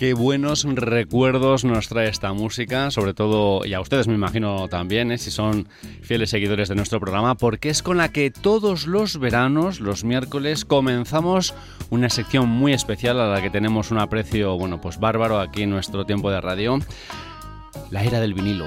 Qué buenos recuerdos nos trae esta música, sobre todo, y a ustedes me imagino también, ¿eh? si son fieles seguidores de nuestro programa, porque es con la que todos los veranos, los miércoles, comenzamos una sección muy especial a la que tenemos un aprecio, bueno, pues bárbaro aquí en nuestro tiempo de radio, la era del vinilo.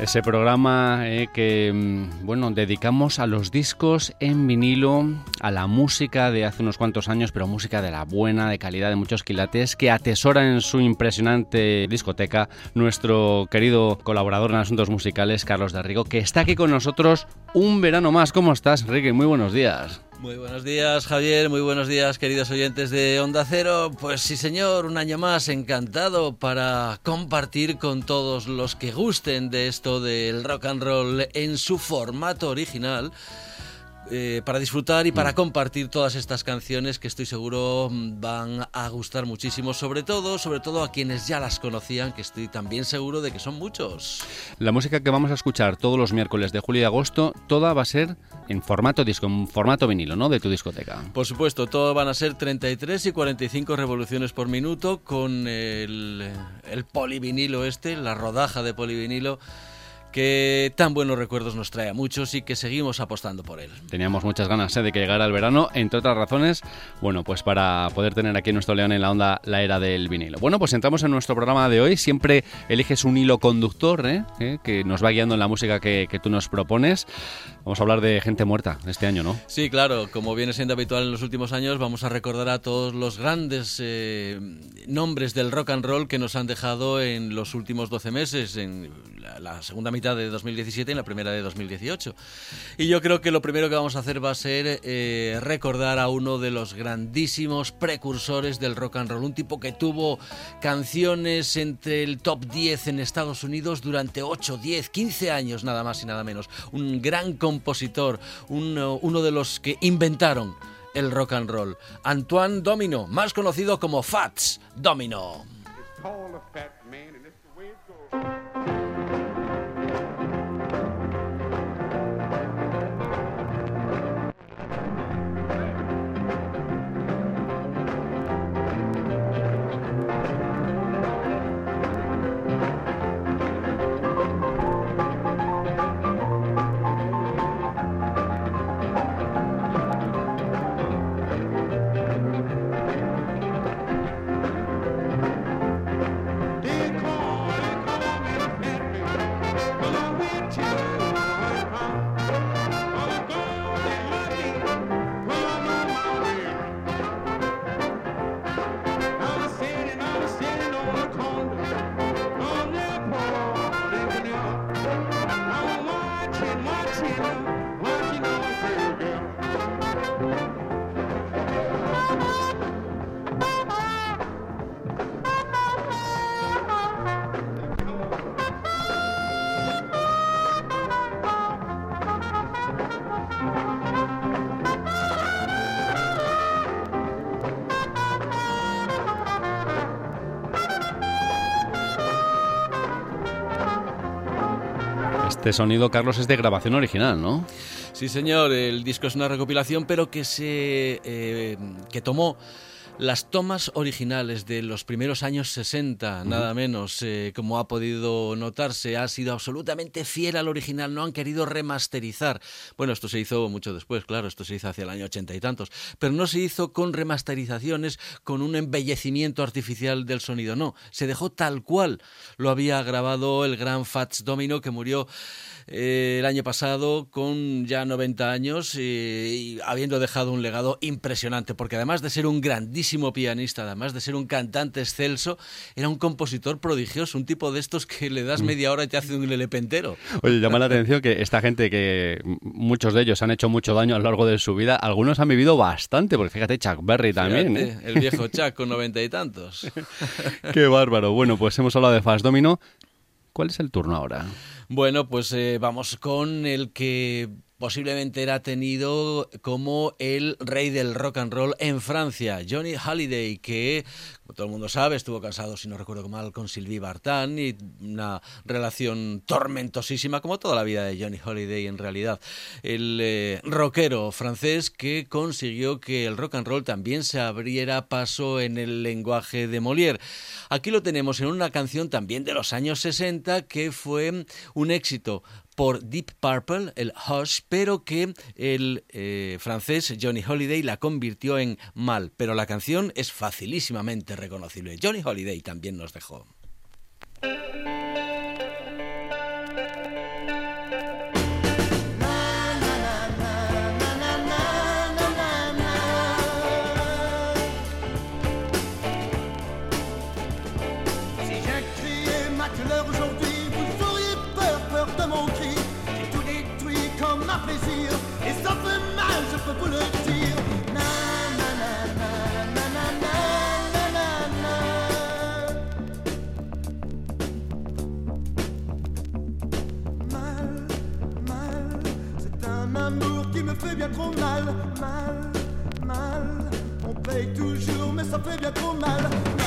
Ese programa eh, que mm, bueno dedicamos a los discos en vinilo, a la música de hace unos cuantos años, pero música de la buena, de calidad, de muchos quilates, que atesora en su impresionante discoteca nuestro querido colaborador en asuntos musicales, Carlos de Rigo, que está aquí con nosotros un verano más. ¿Cómo estás, Ricky? Muy buenos días. Muy buenos días, Javier. Muy buenos días, queridos oyentes de Onda Cero. Pues sí, señor, un año más encantado para compartir con todos los que gusten de esto del rock and roll en su formato original. Eh, para disfrutar y para mm. compartir todas estas canciones que estoy seguro mm, van a gustar muchísimo, sobre todo, sobre todo a quienes ya las conocían, que estoy también seguro de que son muchos. La música que vamos a escuchar todos los miércoles de julio y agosto, toda va a ser en formato disco, en formato vinilo, ¿no? De tu discoteca. Por supuesto, todo van a ser 33 y 45 revoluciones por minuto con el, el polivinilo este, la rodaja de polivinilo que tan buenos recuerdos nos trae a muchos y que seguimos apostando por él. Teníamos muchas ganas ¿eh? de que llegara el verano, entre otras razones, bueno, pues para poder tener aquí nuestro León en la onda la era del vinilo. Bueno, pues entramos en nuestro programa de hoy. Siempre eliges un hilo conductor ¿eh? ¿Eh? que nos va guiando en la música que, tú nos propones. Vamos a hablar de gente muerta este año, ¿no? Sí, claro, como viene siendo habitual en los últimos años, vamos a recordar a todos los grandes nombres del rock and roll que nos han dejado en los últimos 12 meses, en la, la segunda mitad de 2017 y la primera de 2018. Y yo creo que lo primero que vamos a hacer va a ser eh, recordar a uno de los grandísimos precursores del rock and roll, un tipo que tuvo canciones entre el top 10 en Estados Unidos durante 8, 10, 15 años nada más y nada menos. Un gran compositor, uno, uno de los que inventaron el rock and roll. Antoine Domino, más conocido como Fats Domino. Este sonido, Carlos, es de grabación original, ¿no? Sí, señor. El disco es una recopilación, pero que se eh, que tomó las tomas originales de los primeros años 60, nada menos, eh, como ha podido notarse, ha sido absolutamente fiel al original, no han querido remasterizar. Bueno, esto se hizo mucho después, claro, esto se hizo hacia el año ochenta y tantos, pero no se hizo con remasterizaciones, con un embellecimiento artificial del sonido, no, se dejó tal cual lo había grabado el gran Fats Domino que murió eh, el año pasado con ya 90 años eh, y habiendo dejado un legado impresionante, porque además de ser un grandísimo grandísimo pianista, además de ser un cantante excelso, era un compositor prodigioso, un tipo de estos que le das mm. media hora y te hace un LP entero. Oye, llama la atención que esta gente que muchos de ellos han hecho mucho daño a lo largo de su vida, algunos han vivido bastante, porque fíjate, Chuck Berry también. ¿eh? El viejo Chuck con noventa y tantos. Qué bárbaro. Bueno, pues hemos hablado de Fast Domino. ¿Cuál es el turno ahora? Bueno, pues eh, vamos con el que posiblemente era tenido como el rey del rock and roll en Francia, Johnny Halliday, que, como todo el mundo sabe, estuvo casado, si no recuerdo mal, con Sylvie Vartan y una relación tormentosísima, como toda la vida de Johnny Halliday en realidad. El eh, rockero francés que consiguió que el rock and roll también se abriera paso en el lenguaje de Molière. Aquí lo tenemos en una canción también de los años 60 que fue un éxito por Deep Purple, el Hush, pero que el eh, francés Johnny Holiday la convirtió en mal. Pero la canción es facilísimamente reconocible. Johnny Holiday también nos dejó. Mal, mal, mal. On paye toujours, mais ça fait bien trop mal, mal, mal.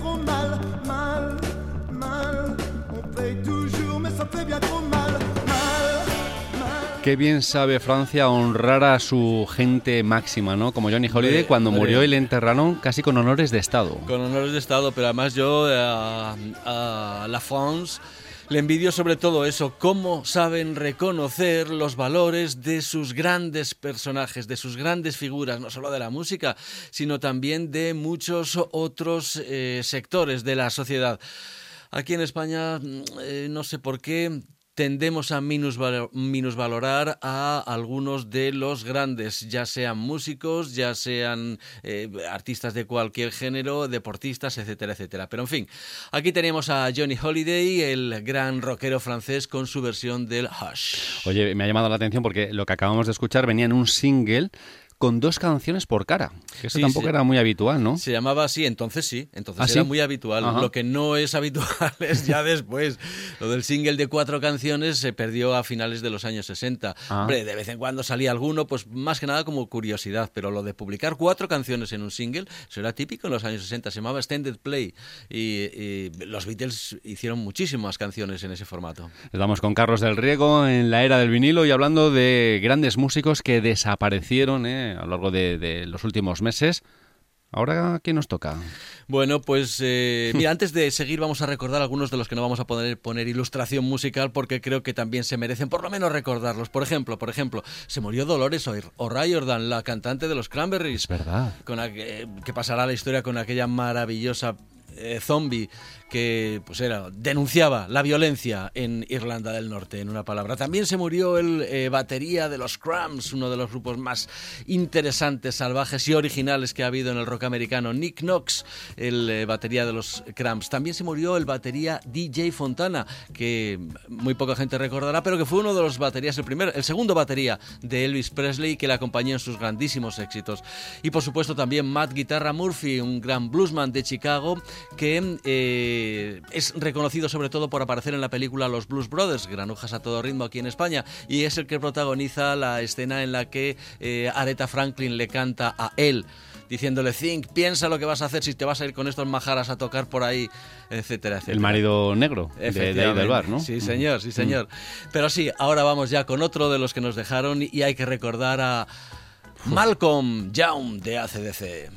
Trop mal, mal, mal. On paye toujours, mais ça fait bien trop mal, mal. Qué bien sabe Francia honrar a su gente máxima, ¿no? Como Johnny Holiday, cuando murió y le enterraron casi con honores de Estado. Con honores de Estado, pero además yo a, a la France le envidio sobre todo eso, cómo saben reconocer los valores de sus grandes personajes, de sus grandes figuras, no solo de la música, sino también de muchos otros eh, sectores de la sociedad. Aquí en España, mm, eh, no sé por qué, tendemos a minusvalorar a algunos de los grandes, ya sean músicos, ya sean eh, artistas de cualquier género, deportistas, etcétera, etcétera. Pero en fin, aquí tenemos a Johnny Holiday, el gran rockero francés, con su versión del Hush. Oye, me ha llamado la atención porque lo que acabamos de escuchar venía en un single con dos canciones por cara. eso tampoco era muy habitual, ¿no? Se llamaba así, entonces sí, entonces ¿Ah, era muy habitual. Lo que no es habitual es ya después. Lo del single de cuatro canciones se perdió a finales de los años 60. Ah. Hombre, de vez en cuando salía alguno, pues más que nada como curiosidad, pero lo de publicar cuatro canciones en un single, eso era típico en los años 60, se llamaba Extended Play y, los Beatles hicieron muchísimas canciones en ese formato. Estamos con Carlos del Riego en la era del vinilo y hablando de grandes músicos que desaparecieron, ¿eh? A lo largo de, los últimos meses. Ahora, ¿qué nos toca? Bueno, pues eh, mira, antes de seguir vamos a recordar algunos de los que no vamos a poder poner ilustración musical porque creo que también se merecen por lo menos recordarlos. Por ejemplo, por ejemplo, se murió Dolores O'Riordan, la cantante de los Cranberries. verdad. Con que pasará la historia con aquella maravillosa eh, zombie que pues era, denunciaba la violencia en Irlanda del Norte, en una palabra. También se murió el eh, batería de los Cramps, uno de los grupos más interesantes, salvajes y originales que ha habido en el rock americano. Nick Knox, el eh, batería de los Cramps. También se murió el batería DJ Fontana, que muy poca gente recordará, pero que fue uno de los baterías, el primero, el segundo batería de Elvis Presley, que le acompañó en sus grandísimos éxitos. Y por supuesto también Matt Guitarra Murphy, un gran bluesman de Chicago, que eh, es reconocido sobre todo por aparecer en la película Los Blues Brothers, granujas a todo ritmo aquí en España, y es el que protagoniza la escena en la que eh, Aretha Franklin le canta a él diciéndole, Think, piensa lo que vas a hacer si te vas a ir con estos majaras a tocar por ahí, etcétera, etcétera. El marido negro de, de ahí del bar, ¿no? Sí, señor, sí, señor. Pero sí, ahora vamos ya con otro de los que nos dejaron y hay que recordar a Malcolm Young de ACDC.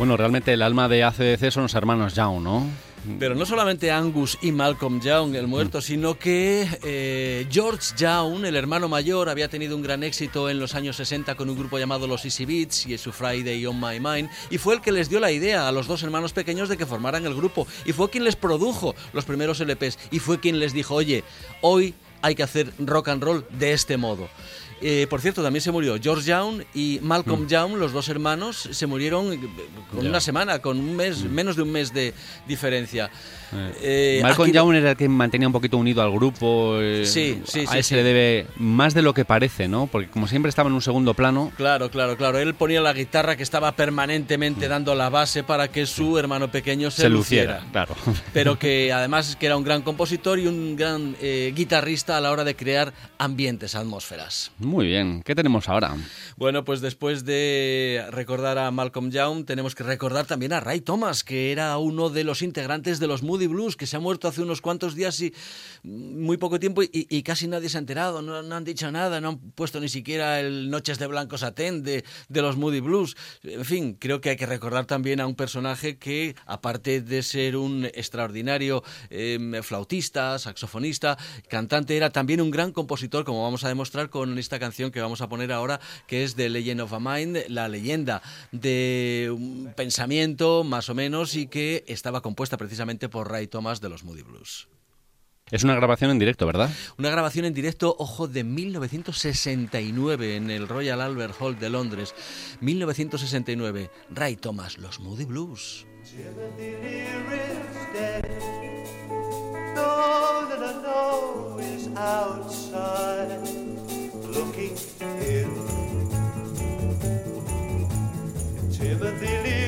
Bueno, realmente el alma de ACDC son los hermanos Young, ¿no? Pero no solamente Angus y Malcolm Young, el muerto, sino que eh, George Young, el hermano mayor, había tenido un gran éxito en los años 60 con un grupo llamado los Easy Beats y su Friday on My Mind, y fue el que les dio la idea a los dos hermanos pequeños de que formaran el grupo, y fue quien les produjo los primeros LPs, y fue quien les dijo, oye, hoy hay que hacer rock and roll de este modo. Eh, por cierto, también se murió George Young y Malcolm Young, los dos hermanos, se murieron eh, con una semana, con un mes, menos de un mes de diferencia. Eh, Malcolm aquí- Young era el que mantenía un poquito unido al grupo. eh, Sí, sí, A él sí. se le debe más de lo que parece, ¿no? Porque como siempre estaba en un segundo plano. Claro, claro, claro. Él ponía la guitarra que estaba permanentemente dando la base para que su hermano pequeño se, Se luciera, claro. Pero que además que era un gran compositor y un gran eh, guitarrista a la hora de crear ambientes, atmósferas. Muy bien. ¿Qué tenemos ahora? Bueno, pues después de recordar a Malcolm Young, tenemos que recordar también a Ray Thomas, que era uno de los integrantes de los Moody Blues, que se ha muerto hace unos cuantos días y muy poco tiempo y, casi nadie se ha enterado, no, han dicho nada, no han puesto ni siquiera el Noches de Blanco Satén de, de los Moody Blues. En fin, creo que hay que recordar también a un personaje que, aparte de ser un extraordinario eh, flautista, saxofonista, cantante, era también un gran compositor, como vamos a demostrar con esta canción que vamos a poner ahora, que es The Legend of a Mind, la leyenda de un pensamiento más o menos y que estaba compuesta precisamente por Ray Thomas de los Moody Blues. Es una grabación en directo, ¿verdad? Una grabación en directo, ojo, de 1969 en el Royal Albert Hall de Londres. 1969, Ray Thomas, los Moody Blues. Silly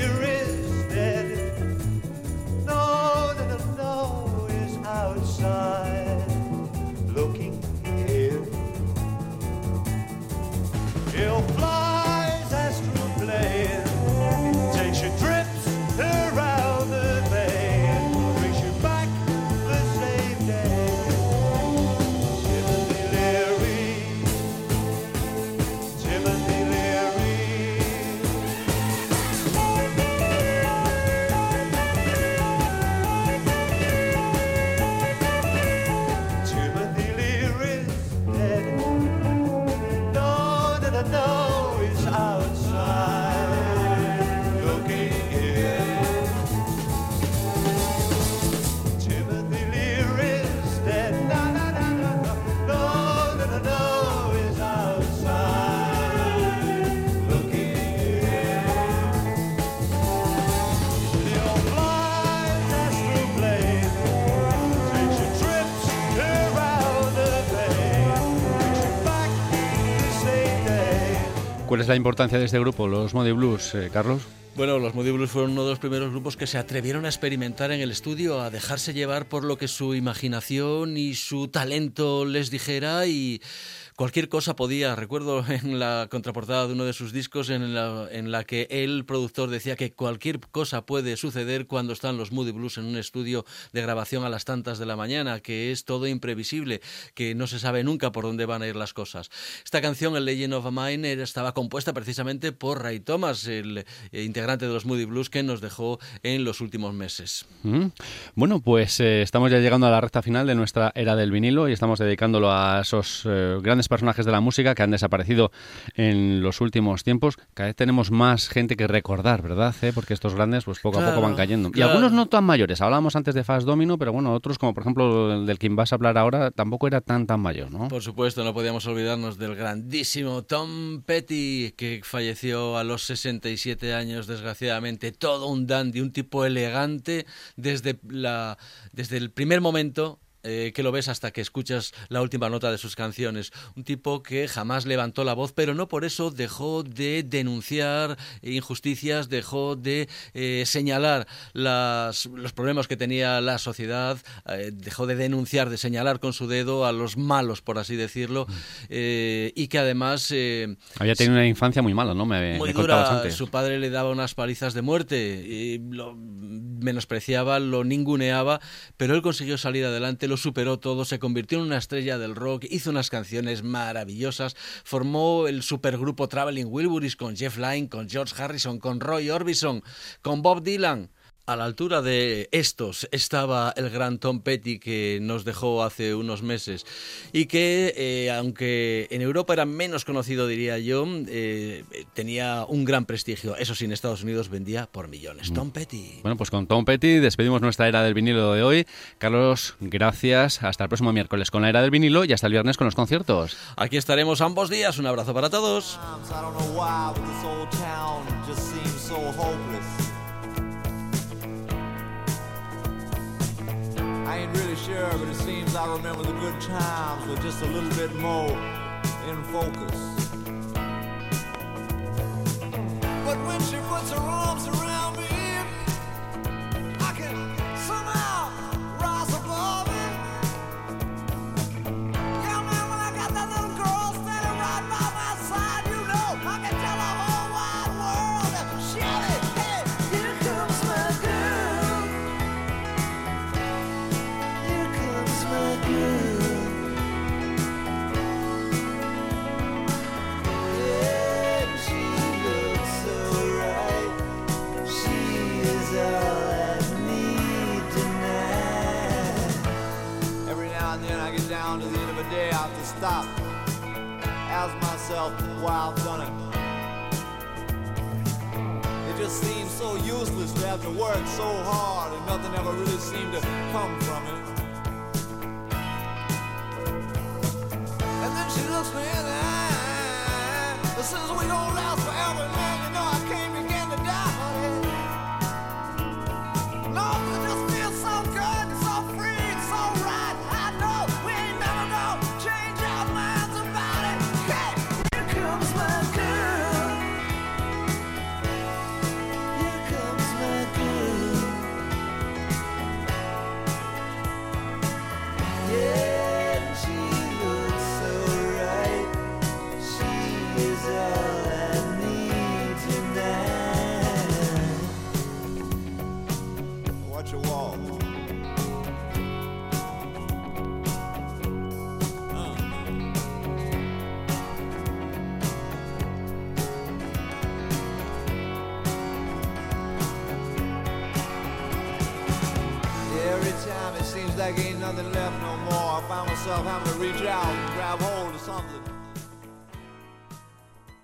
¿Cuál es la importancia de este grupo, los Moody Blues, eh, Carlos? Bueno, los Moody Blues fueron uno de los primeros grupos que se atrevieron a experimentar en el estudio, a dejarse llevar por lo que su imaginación y su talento les dijera y cualquier cosa podía. Recuerdo en la contraportada de uno de sus discos en la, en la que el productor decía que cualquier cosa puede suceder cuando están los Moody Blues en un estudio de grabación a las tantas de la mañana, que es todo imprevisible, que no se sabe nunca por dónde van a ir las cosas. Esta canción, el Legend of Mine, estaba compuesta precisamente por Ray Thomas, el eh, integrante de los Moody Blues que nos dejó en los últimos meses. Mm. Bueno, pues eh, estamos ya llegando a la recta final de nuestra era del vinilo y estamos dedicándolo a esos eh, grandes personajes de la música que han desaparecido en los últimos tiempos. Cada vez tenemos más gente que recordar, ¿verdad? eh? Porque estos grandes, pues poco a poco van cayendo. Y algunos no tan mayores. Hablábamos antes de Fast Domino, pero bueno, otros, como por ejemplo el del que vas a hablar ahora, tampoco era tan tan mayor, ¿no? Por supuesto, no podíamos olvidarnos del grandísimo Tom Petty, que falleció a los 67 años, desgraciadamente. Todo un dandy, un tipo elegante desde, la, desde el primer momento. Eh, que lo ves hasta que escuchas la última nota de sus canciones. Un tipo que jamás levantó la voz, pero no por eso dejó de denunciar injusticias, dejó de eh, señalar las, los problemas que tenía la sociedad, eh, dejó de denunciar, de señalar con su dedo a los malos, por así decirlo, eh, y que además... Había tenido una infancia muy mala, ¿no? Me, muy me dura, su padre le daba unas palizas de muerte, y lo menospreciaba, lo ninguneaba, pero él consiguió salir adelante, lo superó todo, se convirtió en una estrella del rock, hizo unas canciones maravillosas, formó el supergrupo Traveling Wilburys con Jeff Lynne, con George Harrison, con Roy Orbison, con Bob Dylan. A la altura de estos estaba el gran Tom Petty que nos dejó hace unos meses y que, eh, aunque en Europa era menos conocido, diría yo, eh, tenía un gran prestigio. Eso sí, en Estados Unidos vendía por millones. Tom Petty. Bueno, pues con Tom Petty despedimos nuestra era del vinilo de hoy. Carlos, gracias. Hasta el próximo miércoles con la era del vinilo y hasta el viernes con los conciertos. Aquí estaremos ambos días. Un abrazo para todos. I ain't really sure, but it seems I remember the good times with just a little bit more in focus. But when she puts her arms around me, so useless to have to work so hard and nothing ever really seemed to come from it. And then she looks me in the eye and says we gon' last